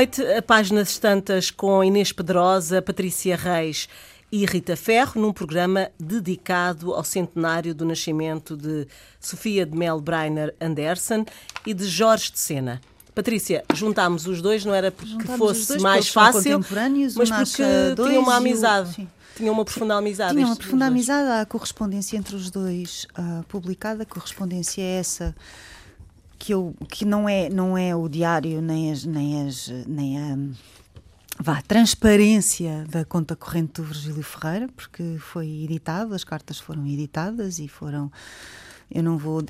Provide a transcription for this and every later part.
Noite. A páginas tantas com Inês Pedrosa, Patrícia Reis e Rita Ferro, num programa dedicado ao centenário do nascimento de Sofia de Mel Breiner Andersen e de Jorge de Sena. Patrícia, juntámos os dois, não era porque juntámos fosse dois, mais fácil, mas porque tinham uma amizade. tinham uma profunda amizade. Tinham uma profunda amizade, há a correspondência entre os dois uh, publicada, a correspondência é essa que, eu, que não, é, não é o diário, nem, as, nem, as, nem a vá, transparência da conta corrente do Virgílio Ferreira, porque foi editado, as cartas foram editadas e foram eu não vou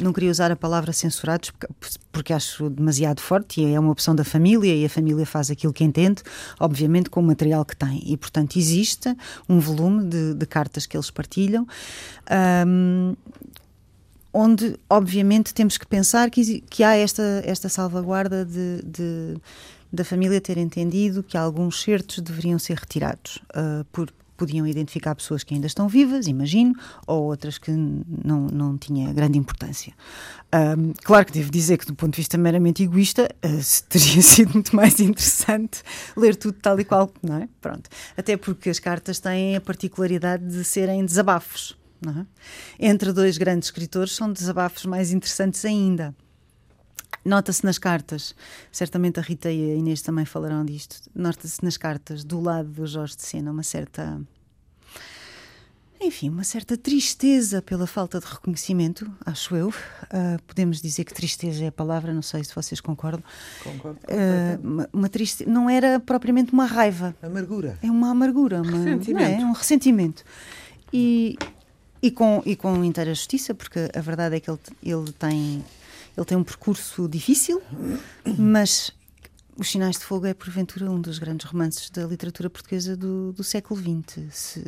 não queria usar a palavra censurados porque, porque, acho demasiado forte e é uma opção da família e a família faz aquilo que entende obviamente com o material que tem. E portanto existe um volume de, de cartas que eles partilham. Um, onde obviamente temos que pensar que, que há esta, esta salvaguarda de, de da família ter entendido que alguns certos deveriam ser retirados, uh, por, podiam identificar pessoas que ainda estão vivas, imagino, ou outras que não, não tinha grande importância. Um, claro que devo dizer que, do ponto de vista meramente egoísta, uh, teria sido muito mais interessante ler tudo tal e qual, não é? Pronto. Até porque as cartas têm a particularidade de serem desabafos. É? Entre dois grandes escritores, são desabafos mais interessantes ainda. Nota-se nas cartas, certamente a Rita e a Inês também falarão disto. Nota-se nas cartas, do lado do Jorge de Sena, uma certa. Enfim, uma certa tristeza pela falta de reconhecimento, acho eu. Uh, podemos dizer que tristeza é a palavra, não sei se vocês concordam. Concordo. Uh, uma, uma triste... Não era propriamente uma raiva. Amargura. É uma amargura, uma... ressentimento. É? um ressentimento. E, e, com, e com inteira justiça, porque a verdade é que ele, ele tem ele tem um percurso difícil, mas Os Sinais de Fogo é, porventura, um dos grandes romances da literatura portuguesa do, do século XX.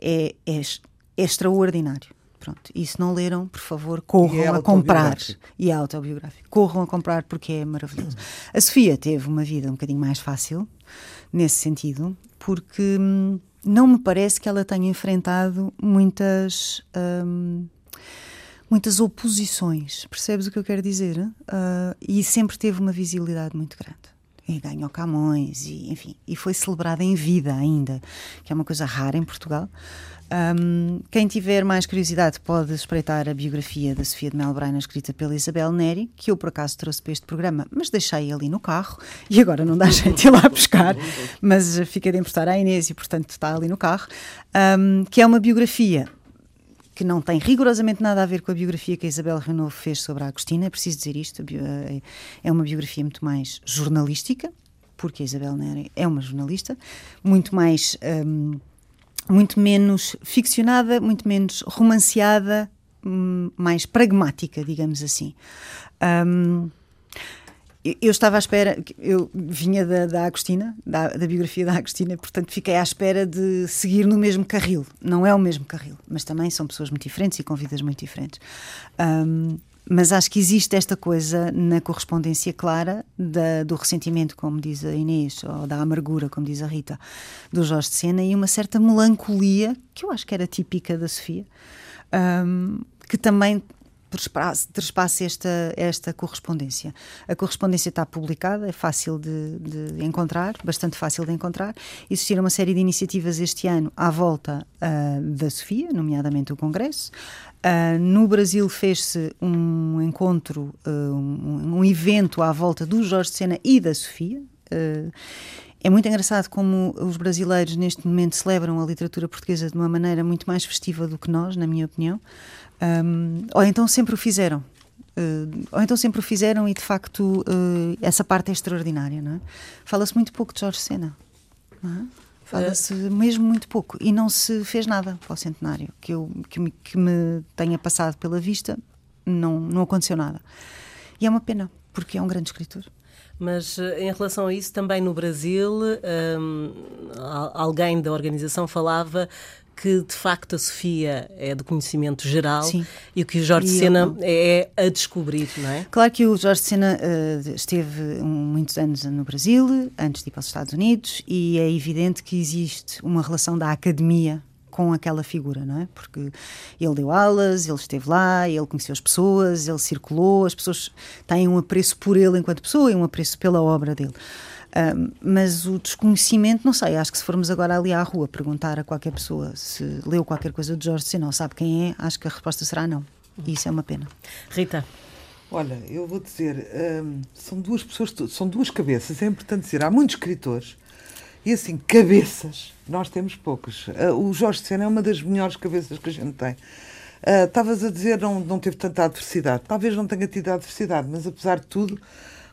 é, é, é extraordinário. Pronto. E se não leram, por favor, corram é a comprar. E é autobiográfico. Corram a comprar porque é maravilhoso. A Sofia teve uma vida um bocadinho mais fácil, nesse sentido, porque hum, não me parece que ela tenha enfrentado muitas. Hum, muitas oposições, percebes o que eu quero dizer? Uh, e sempre teve uma visibilidade muito grande. E ganhou Camões, e, enfim, e foi celebrada em vida ainda, que é uma coisa rara em Portugal. Um, quem tiver mais curiosidade pode espreitar a biografia da Sofia de Melbreina, escrita pela Isabel Neri, que eu por acaso trouxe para este programa, mas deixei ali no carro e agora não dá de ir lá buscar, mas fica de emprestar à Inês e, portanto, está ali no carro. Um, que é uma biografia que não tem rigorosamente nada a ver com a biografia que a Isabel Renault fez sobre a Agostina, é preciso dizer isto, é uma biografia muito mais jornalística, porque a Isabel Neri é uma jornalista, muito mais. Um, muito menos ficcionada, muito menos romanceada, hum, mais pragmática, digamos assim. Um, eu estava à espera, eu vinha da, da Agostina, da, da, biografia da Agostina, portanto fiquei à espera de seguir no mesmo carril. Não é o mesmo carril, mas também são pessoas muito diferentes e com vidas muito diferentes. Um, mas acho que existe esta coisa na correspondência clara da, do ressentimento, como diz a Inês, ou da amargura, como diz a Rita, do Jorge de Sena, e uma certa melancolia, que eu acho que era típica da Sofia, um, que também trespasse esta, esta correspondência. A correspondência está publicada, é fácil de, de, encontrar, bastante fácil de encontrar. Existiram uma série de iniciativas este ano à volta uh, da Sofia, nomeadamente o Congresso. Uh, no Brasil fez-se um encontro, uh, um, um, evento à volta do Jorge Sena e da Sofia. É muito engraçado como os brasileiros neste momento celebram a literatura portuguesa de uma maneira muito mais festiva do que nós, na minha opinião. Um, ou então sempre o fizeram. Uh, ou então sempre o fizeram e de facto uh, essa parte é extraordinária. Não é? Fala-se muito pouco de Jorge Sena. É? Fala-se mesmo muito pouco. E não se fez nada para o centenário. Que, eu, que, me, que me tenha passado pela vista, não, não aconteceu nada. E é uma pena, porque é um grande escritor. Mas eh, em relação a isso, também no Brasil, um, alguém da organização falava que de facto a Sofia é do conhecimento geral Sim. e que o Jorge e Sena é a descobrir, não é? Claro que o Jorge Sena uh, esteve um, muitos anos no Brasil, antes de ir para os Estados Unidos, e é evidente que existe uma relação da academia com aquela figura, não é? Porque ele deu aulas, ele esteve lá, ele conheceu as pessoas, ele circulou, as pessoas têm um apreço por ele enquanto pessoa e um apreço pela obra dele. Uh, mas o desconhecimento, não sei, acho que se formos agora ali à rua perguntar a qualquer pessoa se leu qualquer coisa de Jorge não sabe quem é, acho que a resposta será não. E isso é uma pena. Rita. Olha, eu vou dizer, um, são duas pessoas, são duas cabeças, é importante dizer, há muitos escritores e assim, cabeças, nós temos poucos. Uh, o Jorge Sena é uma das melhores cabeças que a gente tem. Ah, estavas uh, a dizer não não teve tanta adversidade. Talvez não tenha tido adversidade, mas apesar de tudo,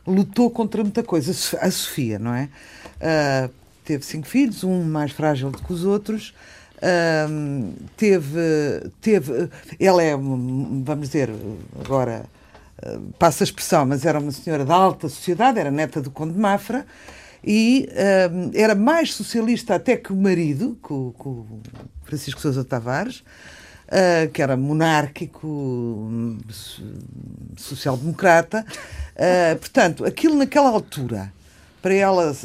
lutou contra muita coisa. A Sofia, não é? Uh, teve cinco filhos, um mais frágil do que os outros. Uh, teve, teve, ela é, vamos dizer, agora passa a expressão, mas era uma senhora da alta sociedade, era neta do Conde de Mafra e uh, era mais socialista até que o marido, com, com Francisco Sousa Tavares, uh, que era monárquico, social-democrata. Uh, portanto, aquilo naquela altura, para ela,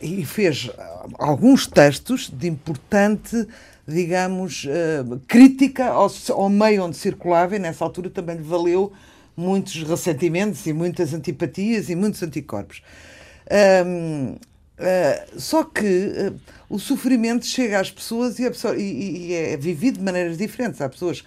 e fez alguns textos de importante, digamos, uh, crítica ao, ao meio onde circulava, e nessa altura também lhe valeu muitos ressentimentos e muitas antipatias e muitos anticorpos. Um, uh, só que uh, o sofrimento chega às pessoas e, pessoa, e, e, é vivido de maneiras diferentes. Há pessoas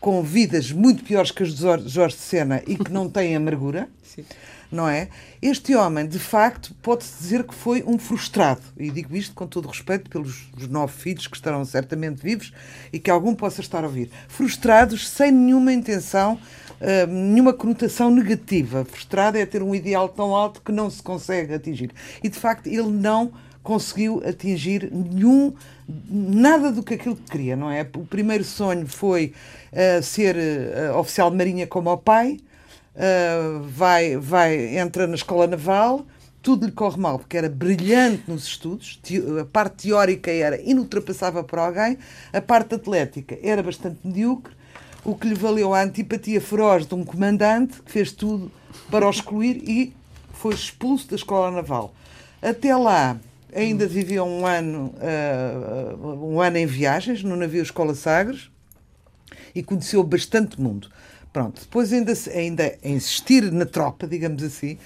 com vidas muito piores que as de Jorge Sena e que não têm amargura. Sim. Não é? Este homem, de facto, pode-se dizer que foi um frustrado. E digo isto com todo respeito pelos nove filhos que estarão certamente vivos e que algum possa estar a ouvir. Frustrados sem nenhuma intenção, uh, nenhuma conotação negativa. Frustrado é ter um ideal tão alto que não se consegue atingir. E, de facto, ele não conseguiu atingir nenhum nada do que aquilo que queria, não é? O primeiro sonho foi uh, ser uh, oficial de marinha como o pai, uh, vai, vai, entra na escola naval, tudo lhe corre mal, porque era brilhante nos estudos, a parte teórica era inultrapassável para alguém, a parte atlética era bastante medíocre, o que lhe valeu a antipatia feroz de um comandante que fez tudo para o excluir e foi expulso da escola naval. Até lá, ainda viveu um ano, uh, um ano em viagens no navio Escola Sagres e conheceu bastante mundo. Pronto, depois ainda, ainda a insistir na tropa, digamos assim,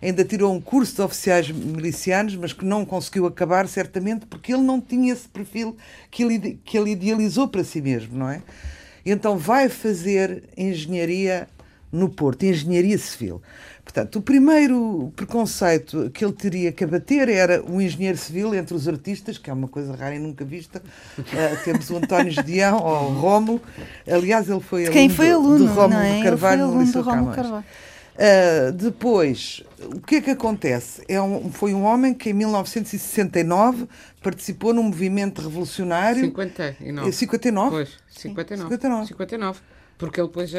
ainda tirou um curso de oficiais milicianos, mas que não conseguiu acabar, certamente, porque ele não tinha esse perfil que ele, que ele idealizou para si mesmo, não é? Então vai fazer engenharia no Porto, engenharia civil. Portanto, o primeiro preconceito que ele teria que abater era o engenheiro civil entre os artistas, que é uma coisa rara e nunca vista. Uh, temos o António Gedeão, ou o Rómulo. Aliás, ele foi Quem aluno, foi aluno do, do Rómulo é? Carvalho no Liceu Camões. Uh, depois, o que é que acontece? É um, foi um homem que em 1969 participou num movimento revolucionário. 59. 59? Pois, 59. 59. 59. Porque ele depois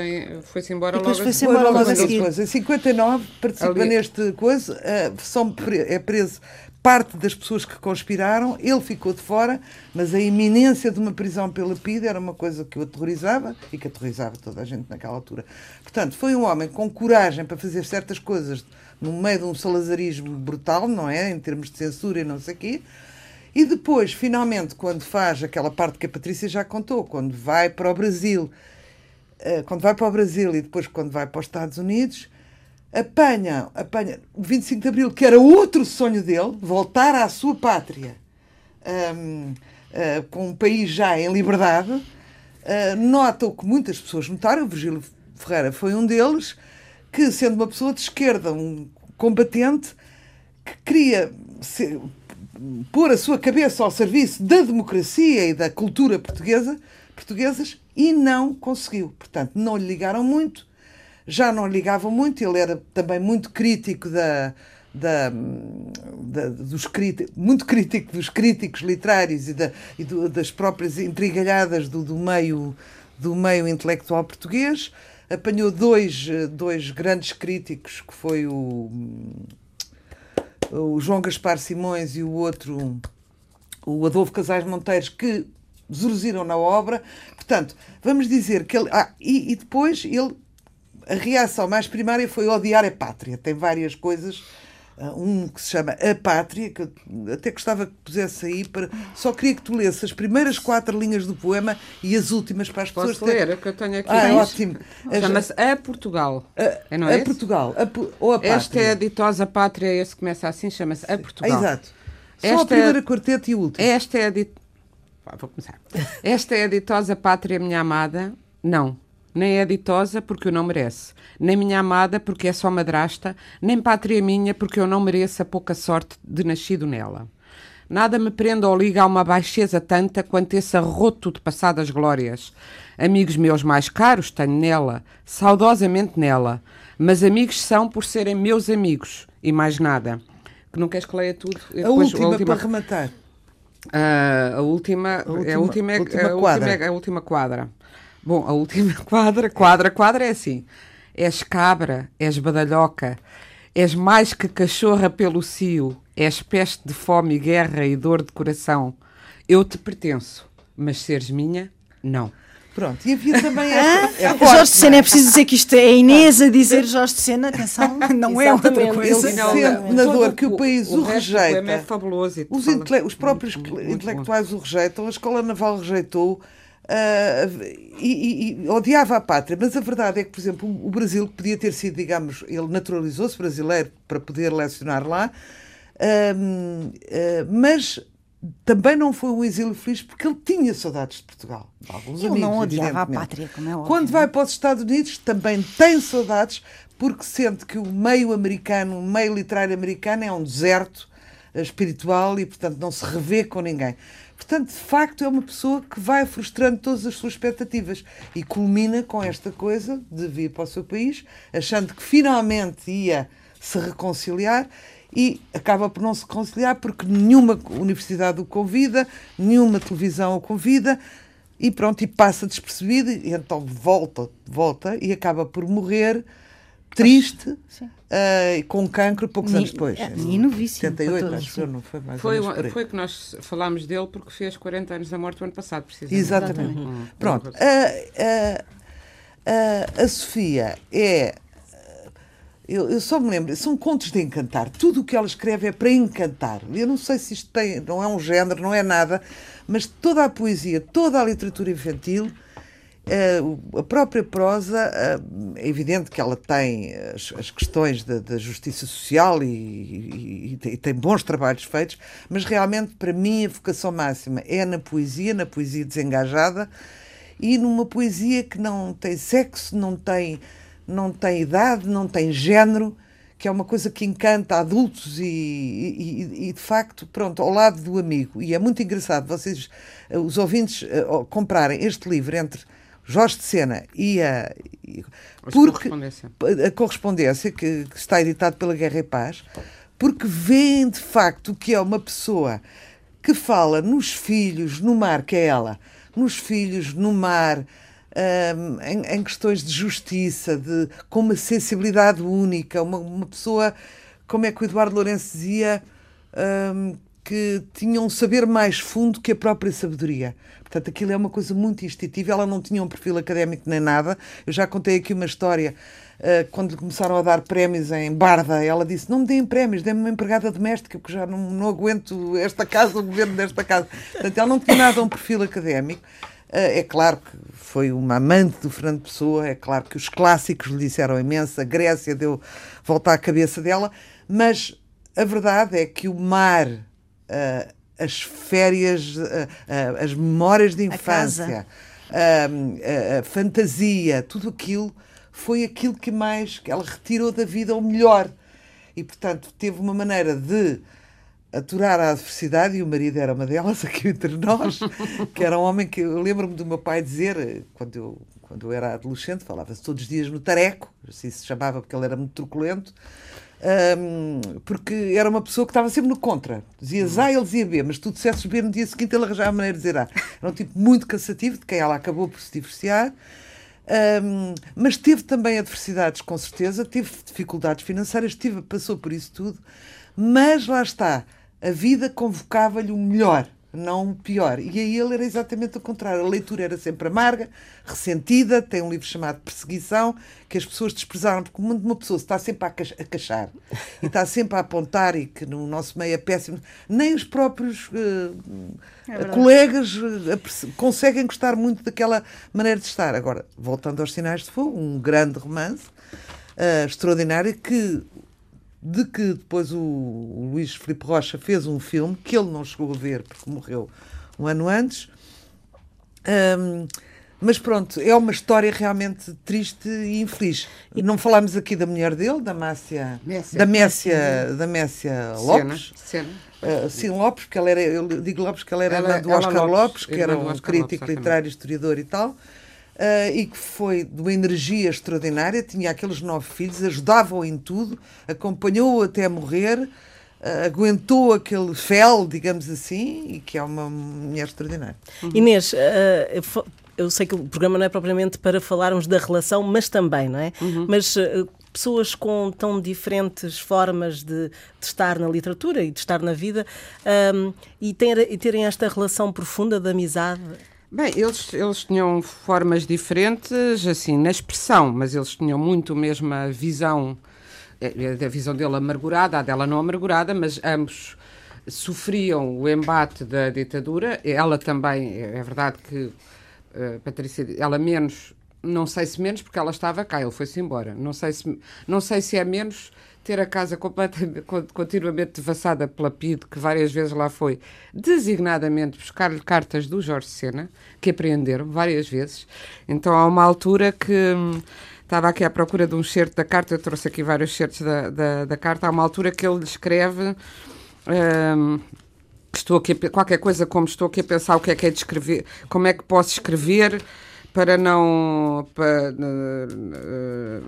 foi-se embora depois logo foi-se embora logo a seguir. Em 59 participa Ali... neste coisa, uh, são, é preso parte das pessoas que conspiraram, ele ficou de fora, mas a iminência de uma prisão pela PIDE era uma coisa que o aterrorizava e que aterrorizava toda a gente naquela altura. Portanto, foi um homem com coragem para fazer certas coisas no meio de um salazarismo brutal, não é? Em termos de censura e não sei o quê. E depois, finalmente, quando faz aquela parte que a Patrícia já contou, quando vai para o Brasil quando vai para o Brasil e depois quando vai para os Estados Unidos, apanha, apanha o 25 de Abril, que era outro sonho dele, voltar à sua pátria, um, uh, eh, com um país já em liberdade. Uh, nota o que muitas pessoas notaram, o Virgílio Ferreira foi um deles, que sendo uma pessoa de esquerda, um combatente, que queria ser, pôr a sua cabeça ao serviço da democracia e da cultura portuguesa, portuguesas e não conseguiu. Portanto, não lhe ligaram muito, já não ligavam muito, ele era também muito crítico da, da, da, dos críticos, muito crítico dos críticos literários e, da, e do, das próprias intrigalhadas do, do, meio, do meio intelectual português. Apanhou dois, dois grandes críticos, que foi o, o João Gaspar Simões e o outro, o Adolfo Casais Monteiros, que zurziram na obra. Portanto, vamos dizer que ele. Ah, e, e depois ele. A reação mais primária foi odiar a pátria. Tem várias coisas um que se chama A Pátria, que eu até gostava que pusesse aí, para... só queria que tu lesse as primeiras quatro linhas do poema e as últimas para as Posso pessoas. ler, ter... que eu tenho aqui. Ah, é ótimo. Chama-se A Portugal. A, é, não é a Portugal, a, ou a Pátria. Esta é a ditosa Pátria, esse começa assim, chama-se A Portugal. exato. Só esta a primeira é... quarteta e o último. Esta é a dit... Vou começar. Esta é a ditosa Pátria, minha amada. Não, nem é ditosa porque eu não merece, nem minha amada porque é só madrasta, nem pátria minha porque eu não mereço a pouca sorte de nascido nela. Nada me prenda ou liga a uma baixeza tanta quanto esse arroto de passadas glórias. Amigos meus mais caros tenho nela, saudosamente nela, mas amigos são por serem meus amigos, e mais nada. Que não queres que leia tudo? A, Depois, última, a última para rematar. Uh, a última, a última, é a última, é, última a, última é a última quadra. Bom, a última quadra, quadra, quadra é assim. És cabra, és badalhoca, és mais que cachorra pelo cio, és peste de fome, guerra e dor de coração. Eu te pertenço, mas seres minha, não. Pronto, e havia também esta. É Jorge de Sena, é preciso dizer que isto é Inês a dizer Jorge de Sena, atenção, não é outra coisa. Ele sente na dor que o país o, o rejeita. É fabuloso os, os próprios muito, intelectuais muito o rejeitam, a Escola Naval rejeitou. Uh, e, e, odiava a pátria, mas a verdade é que, por exemplo, o Brasil podia ter sido, digamos, ele naturalizou-se brasileiro para poder lecionar lá, uh, uh, mas também não foi um exílio feliz porque ele tinha saudades de Portugal. Alguns ele amigos, não odiava a pátria, como é óbvio. Quando vai para os Estados Unidos, também tem saudades porque sente que o meio americano, o meio literário americano é um deserto espiritual e, portanto, não se revê com ninguém. Portanto, de facto, é uma pessoa que vai frustrando todas as suas expectativas e culmina com esta coisa de vir para o seu país, achando que finalmente ia se reconciliar e acaba por não se reconciliar porque nenhuma universidade o convida, nenhuma televisão o convida e pronto, e passa despercebido e então volta, volta e acaba por morrer triste, uh, com cancro poucos Ni, anos depois. É, e novíssimo. 78, acho que não foi mais foi, ou foi que nós falámos dele porque fez 40 anos da morte o ano passado, precisamente. Exatamente. Uhum. Pronto. Uh, uh, a Sofia é. Eu, eu, só me lembro, são contos de encantar. Tudo o que ela escreve é para encantar. Eu não sei se isto tem, não é um género, não é nada, mas toda a poesia, toda a literatura infantil Uh, a própria prosa, uh, é evidente que ela tem as, as questões da, da, justiça social e, e, e, tem bons trabalhos feitos, mas realmente, para mim, a vocação máxima é na poesia, na poesia desengajada e numa poesia que não tem sexo, não tem, não tem idade, não tem género, que é uma coisa que encanta adultos e, e, e, de facto, pronto, ao lado do amigo. E é muito engraçado vocês, os ouvintes, uh, comprarem este livro entre Jorge de Sena e a, porque, a correspondência que, que, está editado pela Guerra e Paz, porque veem de facto que é uma pessoa que fala nos filhos, no mar, que é ela, nos filhos, no mar, em, em, questões de justiça, de, com uma sensibilidade única, uma, uma pessoa, como é que o Eduardo Lourenço dizia, um, que tinha um saber mais fundo que a própria sabedoria. Portanto, aquilo é uma coisa muito instintiva. Ela não tinha um perfil académico nem nada. Eu já contei aqui uma história. Uh, quando começaram a dar prémios em Barda, ela disse: Não me deem prémios, dê-me uma empregada doméstica, porque já não, não aguento esta casa, o governo desta casa. Portanto, ela não tinha nada um perfil académico. Uh, é claro que foi uma amante do Fernando Pessoa, é claro que os clássicos lhe disseram imenso, a Grécia deu volta à cabeça dela, mas a verdade é que o mar. Uh, as férias, as memórias de infância, a, a, a, fantasia, tudo aquilo foi aquilo que mais que ela retirou da vida o melhor. E, portanto, teve uma maneira de aturar a adversidade, e o marido era uma delas, aqui entre nós, que era um homem que eu lembro-me do meu pai dizer, quando eu, quando eu era adolescente, falava-se todos os dias no tareco, assim se chamava porque ele era muito truculento, um, porque era uma pessoa que estava sempre no contra. Dizias A, ele dizia B, mas tu dissesses B no dia seguinte, ele arranjava a maneira de dizer A. Era um tipo muito cansativo, de quem ela acabou por se divorciar. Um, mas teve também adversidades, com certeza, teve dificuldades financeiras, teve, passou por isso tudo, mas lá está, a vida convocava-lhe o melhor. não pior. E aí ele era exatamente o contrário. A leitura era sempre amarga, ressentida. Tem um livro chamado Perseguição, que as pessoas desprezaram, porque uma pessoa está sempre a cachar e está sempre a apontar, e que no nosso meio é péssimo, nem os próprios uh, é colegas uh, conseguem gostar muito daquela maneira de estar. Agora, voltando aos Sinais de Fogo, um grande romance uh, extraordinário que de que depois o, o Luís Filipe Rocha fez um filme que ele não chegou a ver porque morreu um ano antes. Um, mas pronto, é uma história realmente triste e infeliz. E não falámos aqui da mulher dele, da Márcia, da Messia, da Messia Lopes. Cena. Uh, sim, Lopes, porque ela era, eu digo Lopes porque ela era ela, do Oscar Lopes, Lopes que era um crítico Lopes, literário, historiador e tal uh, e que foi de uma energia extraordinária, tinha aqueles nove filhos, ajudava-o em tudo, acompanhou-o até morrer, uh, aguentou aquele fel, digamos assim, e que é uma mulher extraordinária. Uhum. Inês, uh, eu sei que o programa não é propriamente para falarmos da relação, mas também, não é? Uhum. Mas pessoas com tão diferentes formas de, de, estar na literatura e de estar na vida um, e, ter, e terem esta relação profunda de amizade. Bem, eles, eles tinham formas diferentes, assim, na expressão, mas eles tinham muito a mesma visão, eh, a visão dele amargurada, a dela não amargurada, mas ambos sofriam o embate da ditadura. Ela também, é verdade que uh, Patrícia, ela menos, não sei se menos porque ela estava cá, ele foi-se embora. Não sei se, não sei se é menos ter a casa completamente, continuamente devassada pela PID, que várias vezes lá foi, designadamente buscar-lhe cartas do Jorge Sena, que apreenderam várias vezes. Então há uma altura que hum, estava aqui à procura de um certo da carta, eu trouxe aqui vários certos da, da, da carta, há uma altura que ele escreve. Hum, estou aqui qualquer coisa como estou aqui a pensar o que é que é de escrever, como é que posso escrever para não para, uh,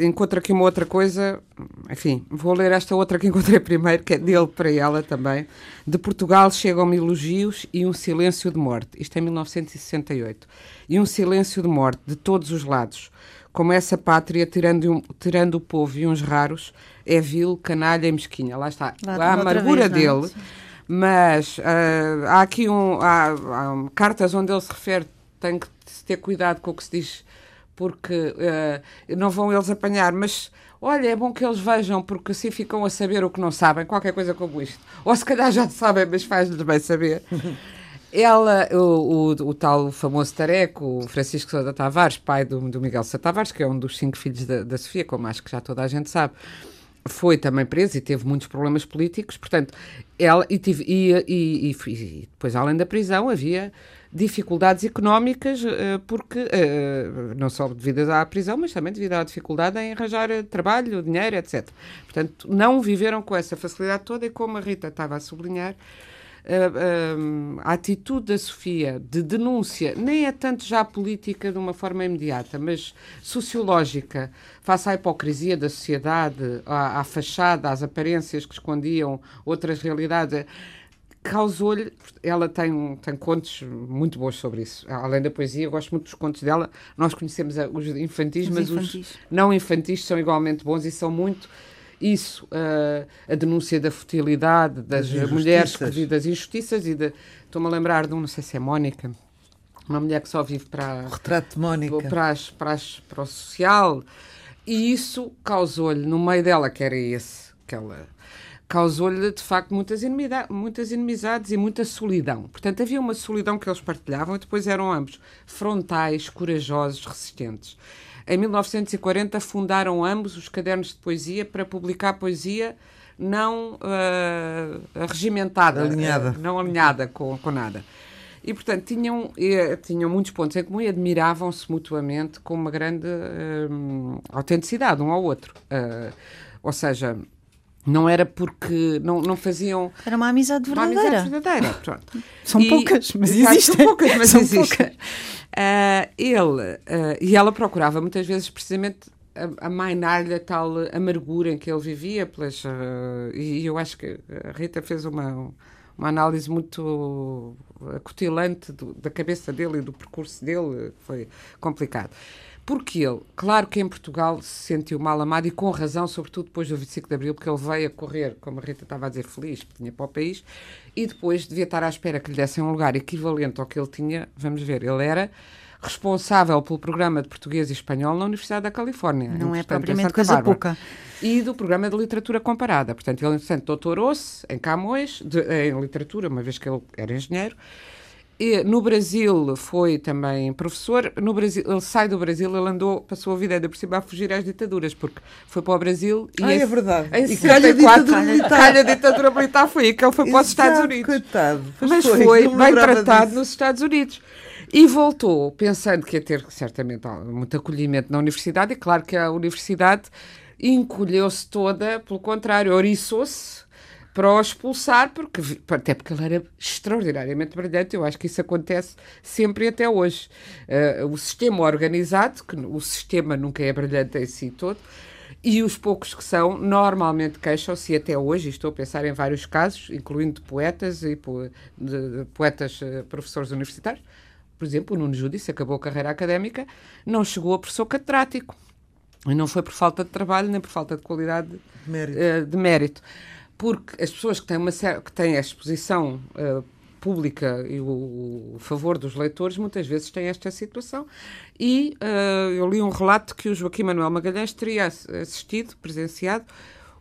Encontro aqui uma outra coisa, enfim, vou ler esta outra que encontrei primeiro, que é dele para ela também. De Portugal chegam-me elogios e um silêncio de morte. Isto é 1968. E um silêncio de morte de todos os lados. Como essa pátria, tirando, um, tirando o povo e uns raros, é vil, canalha e mesquinha. Lá está. Lá, a amargura vez, dele. Não? Mas uh, há aqui um, há, há cartas onde ele se refere, tem que ter cuidado com o que se diz porque uh, não vão eles apanhar, mas olha, é bom que eles vejam, porque assim ficam a saber o que não sabem, qualquer coisa como isto. Ou se calhar já sabem, mas faz-lhes bem saber. Ela, o, o, o, tal famoso tareco, o Francisco Sousa Tavares, pai do, do Miguel Sousa Tavares, que é um dos cinco filhos da, da Sofia, como acho que já toda a gente sabe, foi também preso e teve muitos problemas políticos, portanto, ela, e, tive, e, e, e, depois, além da prisão, havia dificuldades económicas, eh, porque eh, não só devido à prisão, mas também devido à dificuldade em arranjar trabalho, dinheiro, etc. Portanto, não viveram com essa facilidade toda e como a Rita estava a sublinhar, eh, a atitude da Sofia de denúncia nem é tanto já política de uma forma imediata, mas sociológica, face à hipocrisia da sociedade, à, à fachada, às aparências que escondiam outras realidades causou-lhe. Ela tem, tem contos muito bons sobre isso. Além da poesia, eu gosto muito dos contos dela. Nós conhecemos os infantis, os mas infantis. os não infantis são igualmente bons e são muito. Isso, uh, a denúncia da futilidade das, das mulheres, que, das injustiças e de. Estou-me a lembrar de um, não sei se é Mónica, uma mulher que só vive para. O retrato de Mónica. Para, as, para, as, para o social. E isso causou-lhe, no meio dela, que era esse, que ela causou-lhe de facto muitas, muitas inimizades e muita solidão. Portanto, havia uma solidão que eles partilhavam e depois eram ambos frontais, corajosos, resistentes. Em 1940 fundaram ambos os cadernos de poesia para publicar poesia não uh, regimentada, alinhada. Uh, não alinhada com, com nada. E, portanto, tinham, tinham muitos pontos em comum e admiravam-se mutuamente com uma grande uh, autenticidade um ao outro. Uh, ou seja, não era porque não, não faziam. Era uma amizade verdadeira. Uma amizade verdadeira. Pronto. São e, poucas, mas existem. São poucas, mas são existem. Poucas. Uh, ele, uh, e ela procurava muitas vezes precisamente amainar-lhe a tal amargura em que ele vivia. Pelas, uh, e eu acho que a Rita fez uma, uma análise muito acutilante do, da cabeça dele e do percurso dele. Foi complicado. Porque ele, claro que em Portugal se sentiu mal amado e com razão, sobretudo depois do 25 de Abril, porque ele veio a correr, como a Rita estava a dizer, feliz, porque tinha para o país, e depois devia estar à espera que lhe dessem um lugar equivalente ao que ele tinha. Vamos ver, ele era responsável pelo programa de português e espanhol na Universidade da Califórnia. Não é propriamente coisa Bárbara. pouca. E do programa de literatura comparada. Portanto, ele, entretanto, doutorou-se em Camões, de, em literatura, uma vez que ele era engenheiro, e no Brasil foi também professor. No Brasil, ele sai do Brasil, ele andou, passou a vida ainda por cima a fugir às ditaduras, porque foi para o Brasil e. Ah, é verdade. Em e calha a ditadura militar. Calha a ditadura militar foi aí que ele foi para os Estados Unidos. Coitado. Mas foi, foi bem tratado disso. nos Estados Unidos. E voltou, pensando que ia ter certamente muito acolhimento na universidade, e claro que a universidade encolheu-se toda, pelo contrário, oriçou-se para o expulsar, porque, até porque ele era extraordinariamente brilhante. Eu acho que isso acontece sempre e até hoje. Uh, o sistema organizado, que o sistema nunca é brilhante em si todo, e os poucos que são, normalmente queixam-se, até hoje, estou a pensar em vários casos, incluindo poetas e po de, de poetas uh, professores universitários. Por exemplo, o Nuno Judice acabou a carreira académica, não chegou a professor catedrático. E não foi por falta de trabalho nem por falta de qualidade mérito. Uh, de mérito porque as pessoas que têm, uma, que têm a exposição uh, pública e o, o, favor dos leitores muitas vezes têm esta situação. E uh, eu li um relato que o Joaquim Manuel Magalhães teria assistido, presenciado,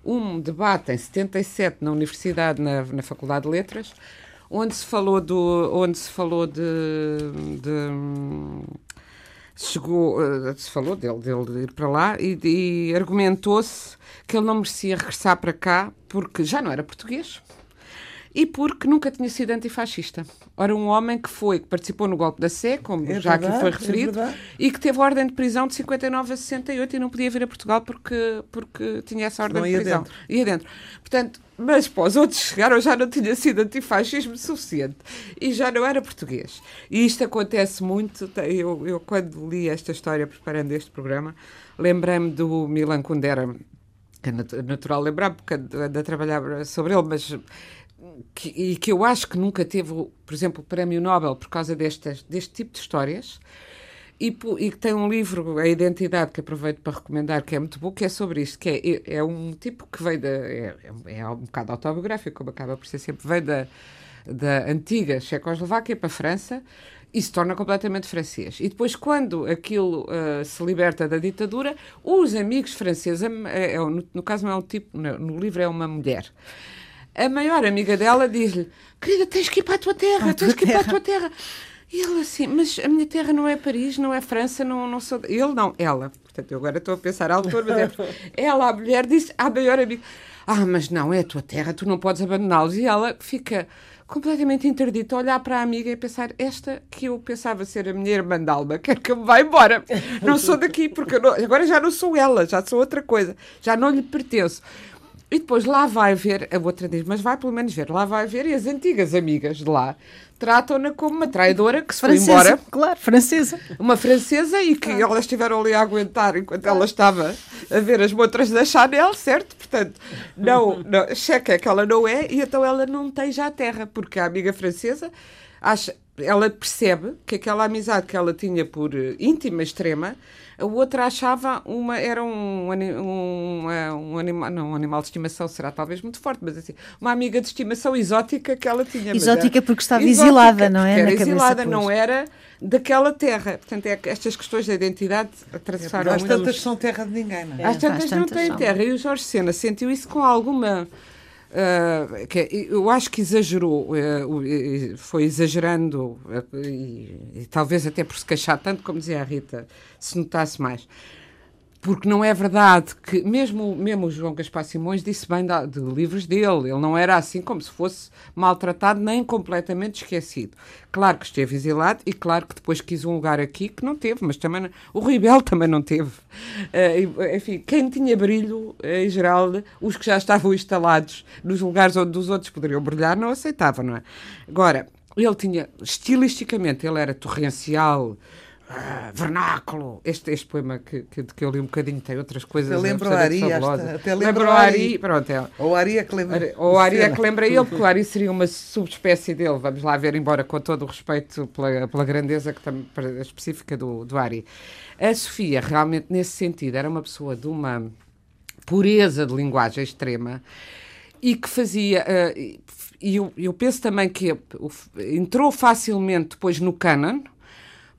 um debate em 77 na Universidade, na, na Faculdade de Letras, onde se falou do onde se falou de, de chegou uh, se falou dele, dele ir para lá e, e argumentou-se que ele não merecia regressar para cá porque já não era português e porque nunca tinha sido antifascista. Ora, um homem que foi, que participou no golpe da Sé, como é já verdade, aqui foi é referido, é e que teve ordem de prisão de 59 a 68 e não podia vir a Portugal porque, porque tinha essa ordem não de prisão. Dentro. Ia dentro. Portanto, mas para os outros chegaram já não tinha sido antifascismo suficiente e já não era português. E isto acontece muito. Eu, eu quando li esta história preparando este programa, lembrei-me do Milan Kundera, que é natural lembrar, porque ando a trabalhar sobre ele, mas que, e que eu acho que nunca teve, por exemplo, o Prémio Nobel por causa destas, deste tipo de histórias. E, e que tem um livro, A Identidade, que aproveito para recomendar, que é muito bom, que é sobre isto, que é, é um tipo que veio da... É, é, é um bocado autobiográfico, como acaba por ser sempre, veio da, da antiga Checoslováquia para a França e se torna completamente francês. E depois, quando aquilo uh, se liberta da ditadura, os amigos franceses, é, é, no, no, caso não é um tipo, no, no livro é uma mulher, a maior amiga dela diz-lhe: Querida, tens que ir para a tua terra, tens que ir para a tua terra. E ele assim, mas a minha terra não é Paris, não é França, não, não sou. Ele não, ela. Portanto, eu agora estou a pensar, a autor, mas é. Ela, a mulher, disse à maior amiga: Ah, mas não, é a tua terra, tu não podes abandoná-los. E ela fica completamente interdita a olhar para a amiga e a pensar: Esta que eu pensava ser a minha irmã de alma, quer que eu me vá embora. Não sou daqui, porque não, agora já não sou ela, já sou outra coisa, já não lhe pertenço. E depois lá vai ver, a outra diz, mas vai pelo menos ver, lá vai ver, e as antigas amigas de lá tratam-na como uma traidora que se francesa, foi embora. Claro, francesa. Uma francesa e que elas estiveram ali a aguentar enquanto ela estava a ver as montras da Chanel, certo? Portanto, não, não checa é que ela não é e então ela não tem já a terra, porque a amiga francesa acha, ela percebe que aquela amizade que ela tinha por íntima extrema a outra achava uma, era um, um, um, animal, não, um animal de estimação será talvez muito forte, mas assim, uma amiga de estimação exótica que ela tinha. Exótica porque estava exótica, exilada, não é? Era exilada, não era daquela terra. Portanto, é, estas questões da identidade atravessaram. É, às tantas são terra de ninguém, não é? Às tantas, não têm terra. E o Jorge Sena sentiu isso com alguma. Uh, que, é, eu acho que exagerou, uh, foi exagerando, uh, e, e, talvez até por se queixar tanto, como dizia a Rita, se notasse mais porque não é verdade que, mesmo, mesmo o João Gaspar Simões disse bem de, de, livros dele, ele não era assim como se fosse maltratado nem completamente esquecido. Claro que esteve exilado e claro que depois quis um lugar aqui que não teve, mas também o Rui Bel também não teve. Uh, enfim, quem tinha brilho, em geral, os que já estavam instalados nos lugares onde os outros poderiam brilhar, não aceitavam, não é? Agora, ele tinha, estilisticamente, ele era torrencial, ah, vernáculo. Este, este poema que, que, que, eu li um bocadinho tem outras coisas. Eu lembro o Ari, esta, até lembro o Ari. Pronto, é. Ou o Ari é que lembra. Ou Ari é que lembra ele, porque o Ari seria uma subespécie dele. Vamos lá ver, embora com todo o respeito pela, pela grandeza que tam, específica do, do Ari. A Sofia, realmente, nesse sentido, era uma pessoa de uma pureza de linguagem extrema e que fazia. Uh, e eu, eu penso também que entrou facilmente depois no canon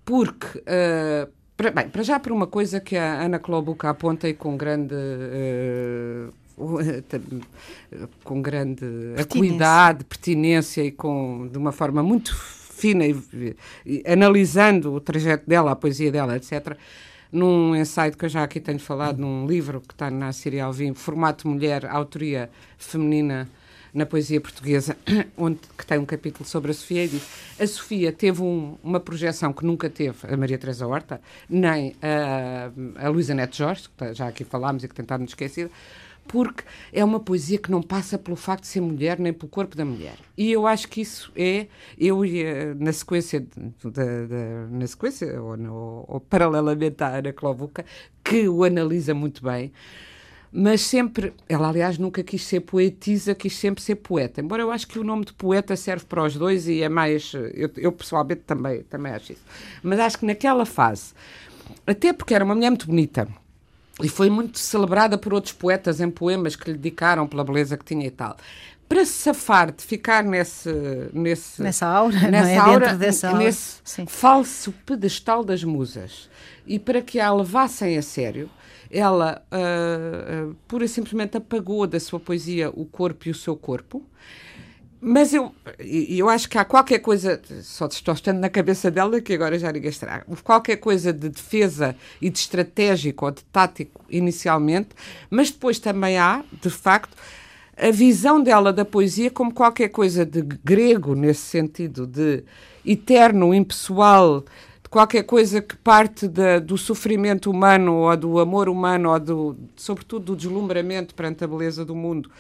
porque, uh, para, bem, para já por uma coisa que a Ana Klobuka aponta e com grande. Uh, com grande pertinência. acuidade, pertinência e com, de uma forma muito fina e, e, analisando o trajeto dela, a poesia dela, etc., num ensaio que eu já aqui tenho falado, num livro que está na Síria Alvim, Formato Mulher, Autoria Feminina na poesia portuguesa, onde que tem um capítulo sobre a Sofia e diz a Sofia teve um, uma projeção que nunca teve a Maria Teresa Horta, nem a, a Luísa Neto Jorge, que já aqui falámos e que tentámos esquecer, porque é uma poesia que não passa pelo facto de ser mulher nem pelo corpo da mulher. E eu acho que isso é, eu na sequência, de, de, de, na sequência ou, no, ou paralelamente à Ana Clovuca, que o analisa muito bem, mas sempre, ela aliás nunca quis ser poetisa, quis sempre ser poeta. Embora eu acho que o nome de poeta serve para os dois e é mais, eu, eu pessoalmente também, também acho isso. Mas acho que naquela fase, até porque era uma mulher muito bonita, e foi muito celebrada por outros poetas em poemas que lhe dedicaram pela beleza que tinha e tal. Para se safar de ficar nesse, nesse nessa aura, nessa é? aura, dessa nesse falso pedestal das musas, e para que a levassem a sério, ela uh, uh, pura e simplesmente apagou da sua poesia o corpo e o seu corpo. Mas eu, eu acho que há qualquer coisa, só estou estando na cabeça dela, que agora já ninguém estará, qualquer coisa de defesa e de estratégico ou de tático inicialmente, mas depois também há, de facto, a visão dela da poesia como qualquer coisa de grego, nesse sentido, de eterno, impessoal, qualquer coisa que parte do sofrimento humano ou do amor humano ou do, sobretudo do deslumbramento perante a beleza do mundo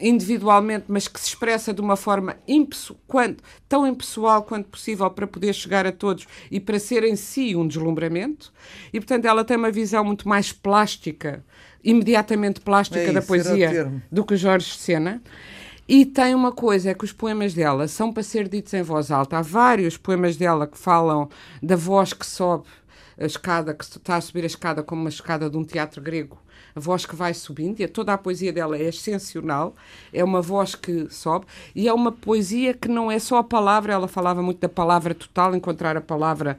individualmente, mas que se expressa de uma forma quanto, tão impessoal quanto possível para poder chegar a todos e para ser em si um deslumbramento. E, portanto, ela tem uma visão muito mais plástica, imediatamente plástica é da poesia do que Jorge Sena. E tem uma coisa, é que os poemas dela são para ser ditos em voz alta. Há vários poemas dela que falam da voz que sobe a escada, que está a subir a escada como uma escada de um teatro grego. A voz que vai subindo, e toda a poesia dela é excepcional, é uma voz que sobe, e é uma poesia que não é só a palavra, ela falava muito da palavra total, encontrar a palavra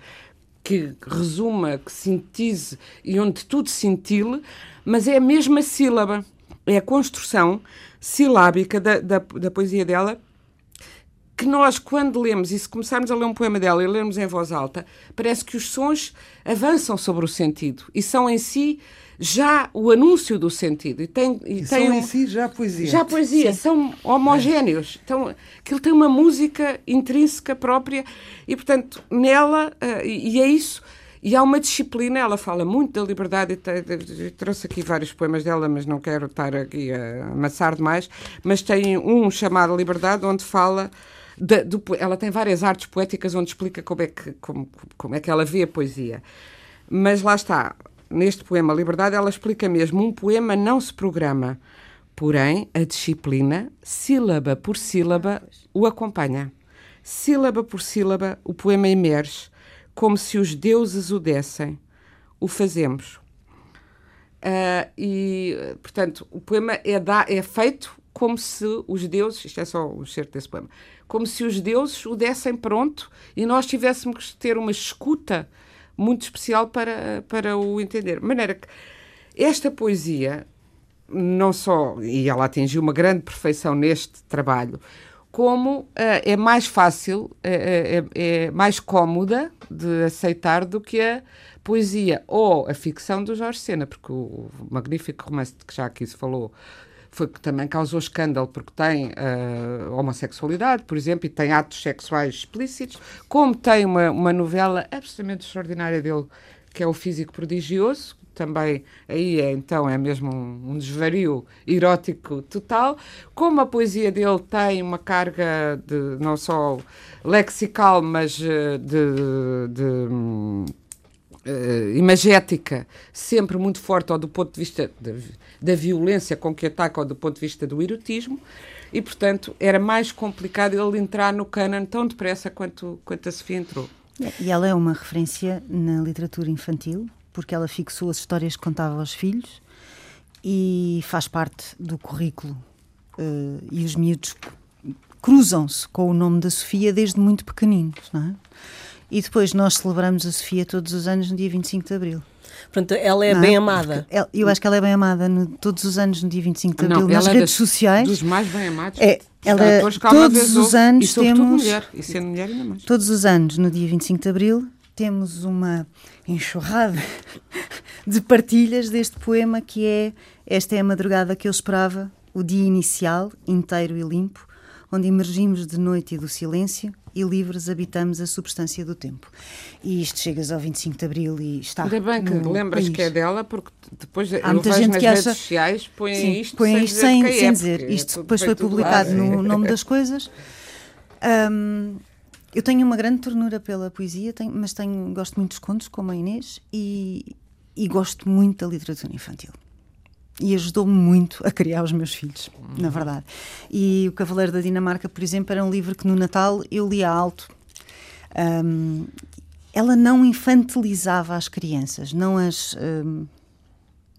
que resuma, que sintetize e onde tudo cintile, mas é a mesma sílaba, é a construção silábica da, da, da poesia dela que nós, quando lemos, e se começarmos a ler um poema dela e lermos em voz alta, parece que os sons avançam sobre o sentido e são em si já o anúncio do sentido. E, tem, e, e tem são um, em si já poesia. Já poesia, Sim. são homogéneos. Então, aquilo tem uma música intrínseca própria e, portanto, nela, uh, e, e é isso e há uma disciplina, ela fala muito da liberdade, e trouxe aqui vários poemas dela, mas não quero estar aqui a amassar demais, mas tem um chamado Liberdade, onde fala. De, do, ela tem várias artes poéticas onde explica como é, que, como, como é que ela vê a poesia. Mas lá está, neste poema Liberdade, ela explica mesmo: um poema não se programa, porém a disciplina, sílaba por sílaba, o acompanha. Sílaba por sílaba, o poema emerge como se os deuses o dessem. O fazemos. Uh, e, portanto, o poema é, da, é feito como se os deuses, isto é só um certo desse poema, como se os deuses o dessem pronto e nós tivéssemos que ter uma escuta muito especial para, para o entender. De maneira que esta poesia, não só, e ela atingiu uma grande perfeição neste trabalho, como uh, é mais fácil, uh, é, é, mais cómoda de aceitar do que a poesia ou a ficção do Jorge Sena, porque o magnífico romance de que já aqui se falou foi que também causou escândalo porque tem uh, homossexualidade, por exemplo, e tem atos sexuais explícitos, como tem uma, uma novela absolutamente extraordinária dele que é o físico prodigioso, também aí é, então é mesmo um, um, desvario erótico total, como a poesia dele tem uma carga de não só lexical, mas eh, de, de uh, imagética sempre muito forte ou do ponto de vista de, da violência com que ataca ou do ponto de vista do erotismo e portanto era mais complicado ele entrar no canon tão depressa quanto, quanto a Sofia entrou. E ela é uma referência na literatura infantil, porque ela fixou as histórias que contava aos filhos e faz parte do currículo. Uh, e os miúdos cruzam-se com o nome da Sofia desde muito pequeninos, não é? E depois nós celebramos a Sofia todos os anos no dia 25 de Abril. Portanto, ela é não bem é? amada. Ela, eu acho que ela é bem amada no, todos os anos no dia 25 de Abril, não, nas é redes das, sociais. Dos mais bem amados. É, ela, todos os anos e temos. Mulher, e sendo mulher ainda mais. Todos os anos, no dia 25 de Abril, temos uma enxurrada de partilhas deste poema que é Esta é a madrugada que eu esperava, o dia inicial, inteiro e limpo, onde emergimos de noite e do silêncio e livres habitamos a substância do tempo. E isto chegas ao 25 de Abril e está. Ainda bem que lembras país. que é dela, porque depois Há muita gente que acha, sociais põem sim, isto põem sem isto sem, sem é, dizer. Isto é depois foi publicado lá, no Nome das Coisas. Um, eu tenho uma grande ternura pela poesia, tenho, mas tenho, gosto muito dos contos, como a Inês, e, e gosto muito da literatura infantil e ajudou-me muito a criar os meus filhos, uhum. na verdade. E O Cavaleiro da Dinamarca, por exemplo, era um livro que no Natal eu lia alto. Um, ela não infantilizava as crianças, não as. Um,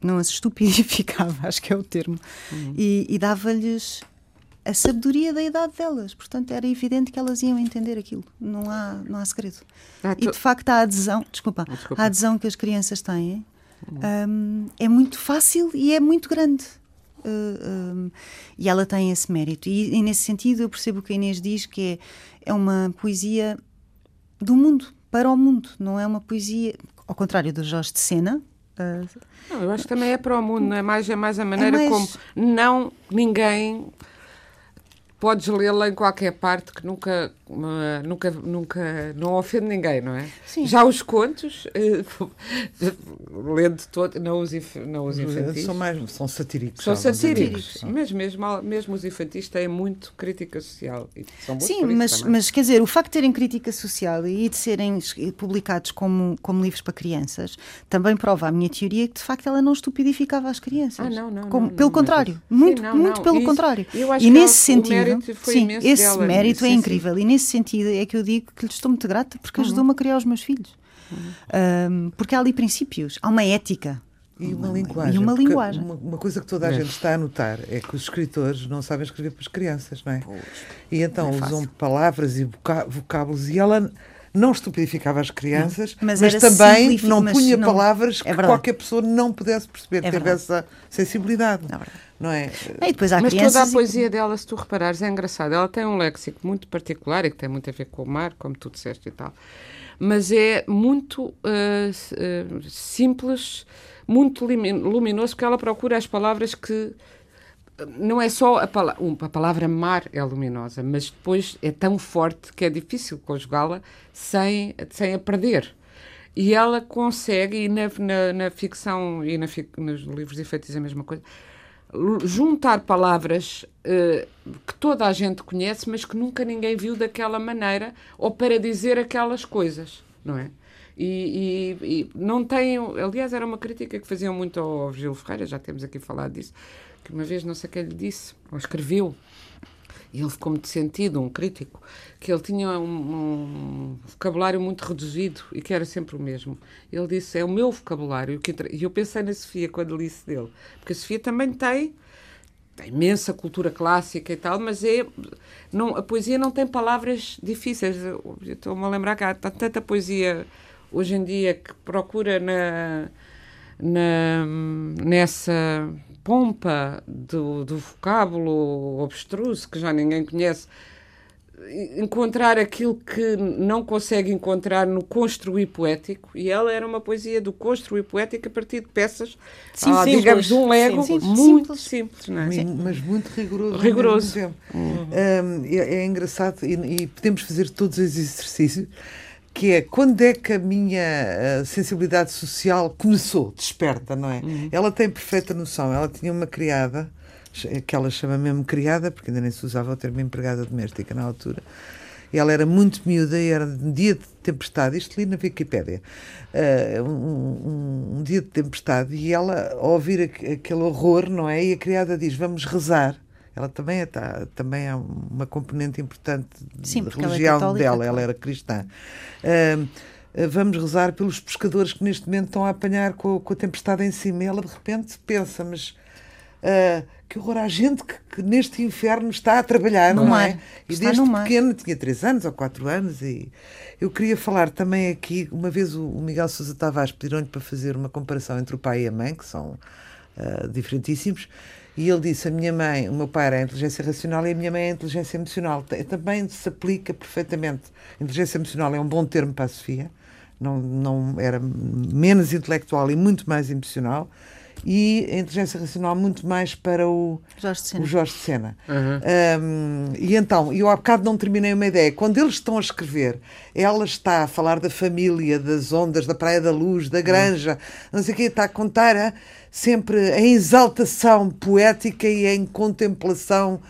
não as estupidificava, acho que é o termo, uhum. e, e dava-lhes a sabedoria da idade delas. Portanto, era evidente que elas iam entender aquilo. Não há, não há segredo. Ah, tu... E de facto, a adesão, desculpa, desculpa, a adesão que as crianças têm um, é muito fácil e é muito grande. Uh, um, e ela tem esse mérito. E, e, nesse sentido, eu percebo o que a Inês diz, que é, é uma poesia do mundo, para o mundo. Não é uma poesia, ao contrário do Jorge de Sena. Uh, não, eu acho que também é para o mundo, não é mais, é mais a maneira é mais... como não ninguém podes lê-la em qualquer parte que nunca, uh, nunca, nunca não ofende ninguém, não é? Sim. Já os contos, uh, lendo todo, não os, inf, não os infantis. São, mais, são satíricos. São satíricos, mas mesmo, mesmo os infantis têm muito crítica social. Sim, mas, mas quer dizer, o facto de terem crítica social e de serem publicados como, como livros para crianças também prova a minha teoria que de facto ela não estupidificava as crianças. Ah, não, não. Como, não pelo não, contrário, muito, Sim, não, muito pelo Isso, contrário. e nesse sentido mérito sim, esse dela, mérito é incrível. E nesse sentido é que eu digo que lhe estou muito grata porque uhum. ajudou-me a criar os meus filhos. Uhum. Um, porque há ali princípios, há uma ética. E uma linguagem. E uma, linguagem. Uma, uma, coisa que toda a é. gente está a notar é que os escritores não sabem escrever para as crianças, não é? Pois. E então é usam palavras e vocábulos e ela não estupidificava as crianças, não, mas, mas também não punha não, palavras é que qualquer pessoa não pudesse perceber, é teve essa sensibilidade. É não é? E depois há mas toda a poesia e... dela, se tu reparares, é engraçada. Ela tem um léxico muito particular e que tem muito a ver com o mar, como tu disseste e tal, mas é muito uh, uh, simples, muito luminoso, porque ela procura as palavras que não é só a, pala a, palavra mar é luminosa, mas depois é tão forte que é difícil conjugá-la sem, sem a perder. E ela consegue, e na, na, na ficção e na, nos livros efeitos é a mesma coisa, juntar palavras uh, que toda a gente conhece, mas que nunca ninguém viu daquela maneira ou para dizer aquelas coisas, não é? E, e, e não tem. Aliás, era uma crítica que faziam muito ao Virgílio Ferreira, já temos aqui falado disso que uma vez não sei quem lhe disse, ou escreveu, e ele ficou muito sentido, um crítico, que ele tinha um, um, vocabulário muito reduzido e que era sempre o mesmo. Ele disse: É o meu vocabulário. E eu pensei na Sofia quando li isso dele, porque a Sofia também tem, tem imensa cultura clássica e tal, mas é, não, a poesia não tem palavras difíceis. Estou-me a lembrar que há tanta poesia hoje em dia que procura na, na, nessa pompa do, do vocábulo abstruso que já ninguém conhece, encontrar aquilo que não consegue encontrar no construir poético, e ela era uma poesia do construir poético a partir de peças, sim, ah, digamos, de um Lego sim, muito simples, não é? mas muito rigoroso. Rigoroso. Hum. Um, é, é, engraçado e, e, podemos fazer todos os exercícios que é quando é que a minha sensibilidade social começou, desperta, não é? Uhum. Ela tem perfeita noção. Ela tinha uma criada, que ela chama mesmo criada, porque ainda nem se usava o termo empregada doméstica na altura. Ela era muito miúda e era um dia de tempestade, isto li na Wikipédia, uh, um, um, um, dia de tempestade, e ela, ao ouvir aquele horror, não é? E a criada diz: Vamos rezar ela também é, tá, também é uma componente importante Sim, da religião ela é dela, ela era cristã. Uh, vamos rezar pelos pescadores que neste momento estão a apanhar com, com a tempestade em cima. E ela de repente pensa, mas uh, que horror, há gente que, que, neste inferno está a trabalhar, no não mar. é? E está desde pequeno, tinha 3 anos ou 4 anos, e eu queria falar também aqui, uma vez o, o Miguel Sousa Tavares pediram-lhe para fazer uma comparação entre o pai e a mãe, que são uh, diferentíssimos, e ele disse: a minha mãe, o meu pai era a inteligência racional e a minha mãe é a inteligência emocional. Também se aplica perfeitamente. Inteligência emocional é um bom termo para a Sofia. Não, não era menos intelectual e muito mais emocional e a inteligência racional muito mais para o Jorge de Sena. O Jorge de Sena. Uhum. Um, e então, eu há bocado não terminei uma ideia. Quando eles estão a escrever, ela está a falar da família, das ondas, da Praia da Luz, da Granja, uhum. não sei o que, está a contar a, sempre em exaltação poética e em contemplação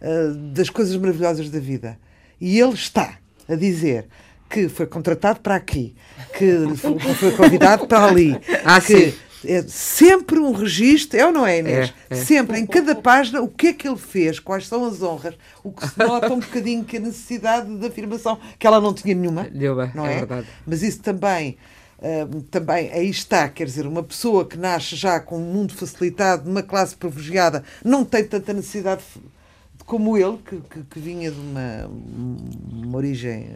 uh, das coisas maravilhosas da vida. E ele está a dizer que foi contratado para aqui, que foi convidado para ali, ah, que sim é sempre um registro, é ou não é, Inês? É, é. Sempre, em cada página, o que é que ele fez, quais são as honras, o que se nota um bocadinho que a necessidade de afirmação, que ela não tinha nenhuma, não é? é? Verdade. Mas isso também, uh, também, aí está, quer dizer, uma pessoa que nasce já com um mundo facilitado, numa classe privilegiada, não tem tanta necessidade como ele, que, que, que vinha de uma, uma origem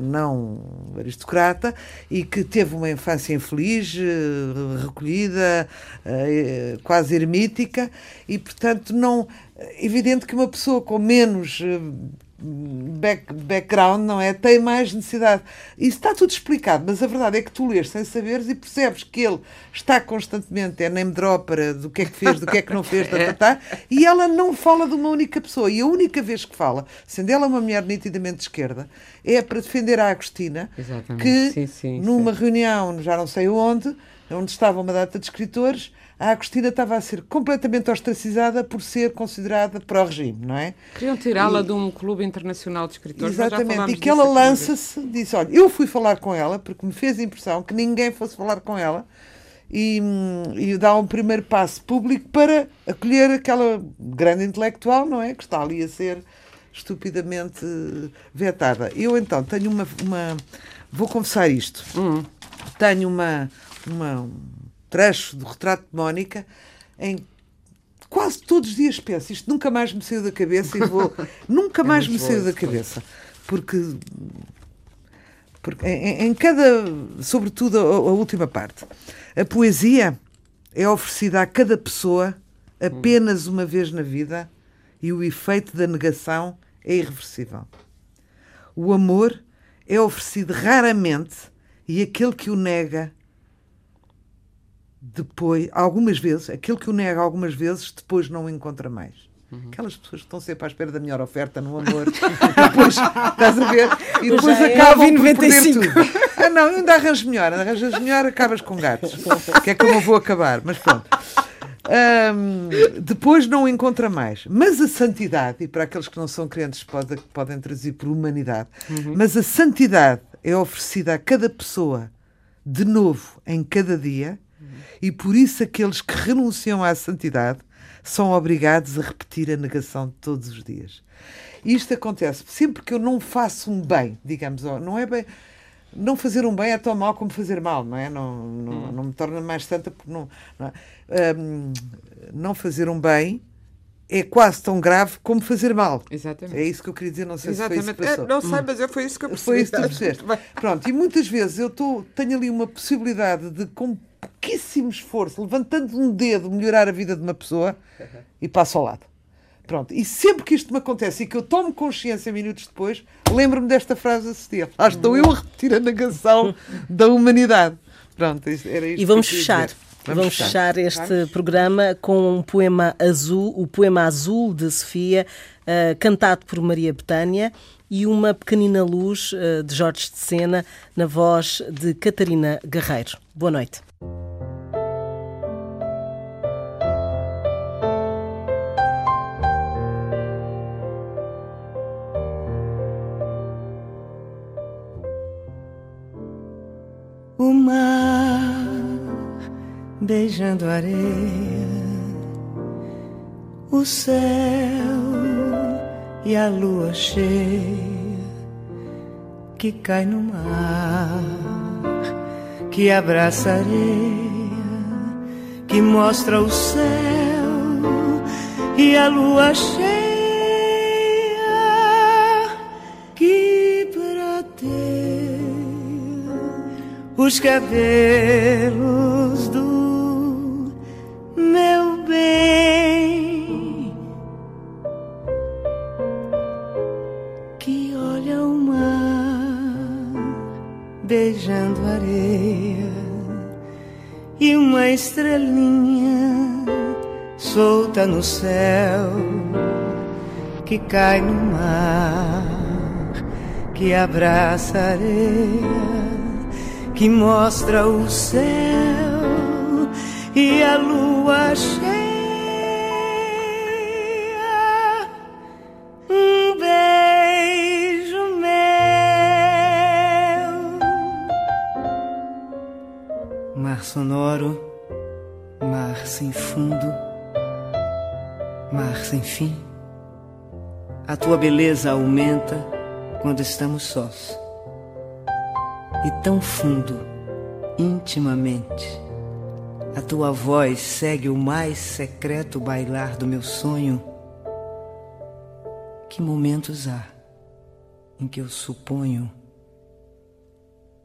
não aristocrata e que teve uma infância infeliz, uh, recolhida, uh, quase ermítica, e portanto não. Evidente que uma pessoa com menos back, background, não é? Tem mais necessidade. Isso está tudo explicado, mas a verdade é que tu lês sem saberes e percebes que ele está constantemente, é name dropper do que é que fez, do que é que não fez, tá, tá, tá, e ela não fala de uma única pessoa. E a única vez que fala, sendo ela uma mulher nitidamente de esquerda, é para defender a Agostina, Exatamente. que sim, sim, numa sim. reunião, já não sei onde, onde estava uma data de escritores, a Agostina estava a ser completamente ostracizada por ser considerada pró-regime, não é? Queriam tirá-la de um clube internacional de escritores. Exatamente, e que ela lança-se, disse: Olha, eu fui falar com ela porque me fez a impressão que ninguém fosse falar com ela e, e dá um primeiro passo público para acolher aquela grande intelectual, não é? Que está ali a ser estupidamente vetada. Eu então tenho uma. uma vou confessar isto. Hum. Tenho uma, uma trecho do retrato de Mónica em quase todos os dias penso, isto nunca mais me saiu da cabeça e vou. nunca é mais me saiu da cabeça. Porque. porque em, em cada. Sobretudo a, a, última parte. A poesia é oferecida a cada pessoa apenas uma vez na vida e o efeito da negação é irreversível. O amor é oferecido raramente e aquele que o nega depois, algumas vezes, aquele que o nega algumas vezes, depois não o encontra mais. Uhum. Aquelas pessoas que estão sempre à espera da melhor oferta no amor, depois, estás a ver? E depois é acabam por perder tudo. Ah, não, ainda arranjas melhor, arranjas melhor, acabas com gatos, que é como eu vou acabar, mas pronto. Um, depois não encontra mais. Mas a santidade, e para aqueles que não são crentes pode, podem traduzir por humanidade, uhum. mas a santidade é oferecida a cada pessoa de novo em cada dia e por isso aqueles que renunciam à santidade são obrigados a repetir a negação todos os dias. Isto acontece sempre que eu não faço um bem, digamos, não é bem. Não fazer um bem é tão mal como fazer mal, não é? Não, não, hum. não me torna mais santa porque não. Não, é? um, não fazer um bem é quase tão grave como fazer mal. Exatamente. É isso que eu queria dizer, não sei Exatamente. se foi isso que. É, não sei, mas eu, foi isso que eu percebi. Foi isso que tu percebeste. Pronto, e muitas vezes eu tô, tenho ali uma possibilidade de, com pouquíssimo esforço, levantando um dedo, melhorar a vida de uma pessoa e passo ao lado. Pronto. E sempre que isto me acontece e que eu tomo consciência minutos depois, lembro-me desta frase a assistir. Lá estou eu a repetir a negação da humanidade. Pronto, era isto E vamos fechar Vamos, Vamos fechar este Vamos. programa com um poema azul, o poema azul de Sofia, uh, cantado por Maria Betânia, e uma pequenina luz uh, de Jorge de Sena, na voz de Catarina Guerreiro. Boa noite. Beijando a areia, o céu e a lua cheia que cai no mar, que abraça areia, que mostra o céu e a lua cheia os cabelos do beijando areia e uma estrelinha solta no céu que cai no mar que abraça a areia que mostra o céu e a lua tua beleza aumenta quando estamos sós e tão fundo, intimamente. A tua voz segue o mais secreto bailar do meu sonho. Que momentos há em que eu suponho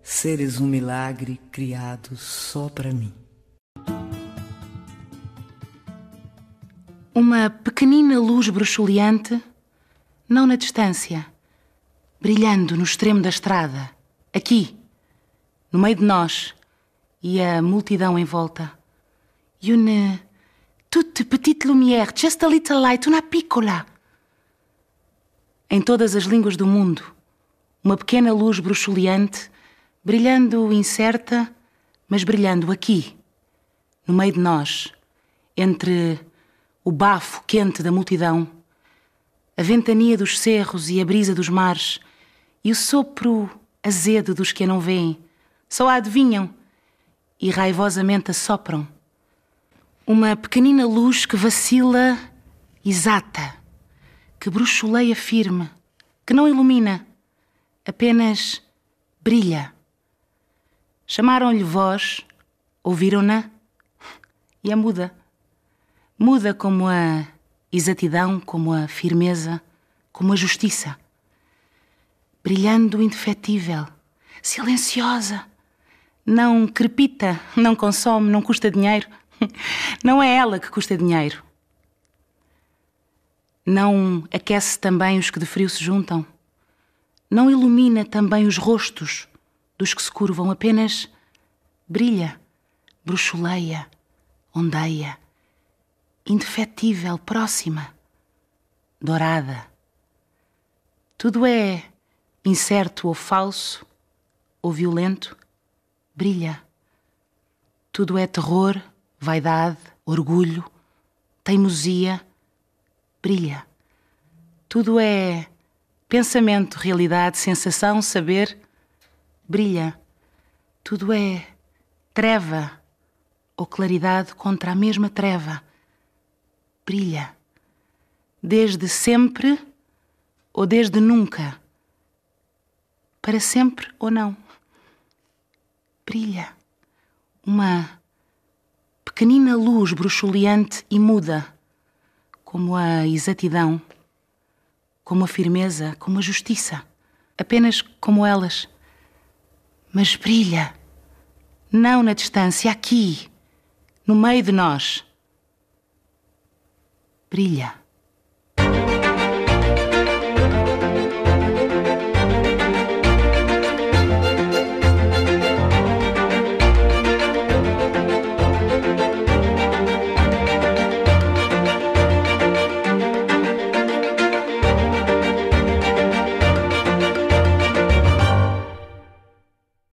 seres um milagre criado só para mim. Uma pequenina luz bruxuleante, não na distância, brilhando no extremo da estrada, aqui. No meio de nós. E a multidão em volta. Une toute petite lumière, just a little light, una piccola. Em todas as línguas do mundo, uma pequena luz bruxuleante, brilhando incerta, mas brilhando aqui, no meio de nós, entre o bafo quente da multidão, a ventania dos cerros e a brisa dos mares e o sopro azedo dos que a não veem só a adivinham e raivosamente assopram. Uma pequenina luz que vacila exata, que bruxuleia firme, que não ilumina, apenas brilha. Chamaram-lhe voz, ouviram-na e é muda. Muda como a exatidão, como a firmeza, como a justiça. Brilhando indefetível, silenciosa, não crepita, não consome, não custa dinheiro. Não é ela que custa dinheiro. Não aquece também os que de frio se juntam. Não ilumina também os rostos dos que se curvam, apenas brilha, bruxuleia, ondeia, indefetível, próxima, dourada. Tudo é incerto ou falso ou violento brilha. Tudo é terror, vaidade, orgulho, teimosia, brilha. Tudo é pensamento, realidade, sensação, saber, brilha. Tudo é treva ou claridade contra a mesma treva, brilha. Desde sempre ou desde nunca, para sempre ou não brilha. Uma pequenina luz bruxuleante e muda, como a exatidão, como a firmeza, como a justiça, apenas como elas. Mas brilha, não na distância, aqui, no meio de nós. Brilha.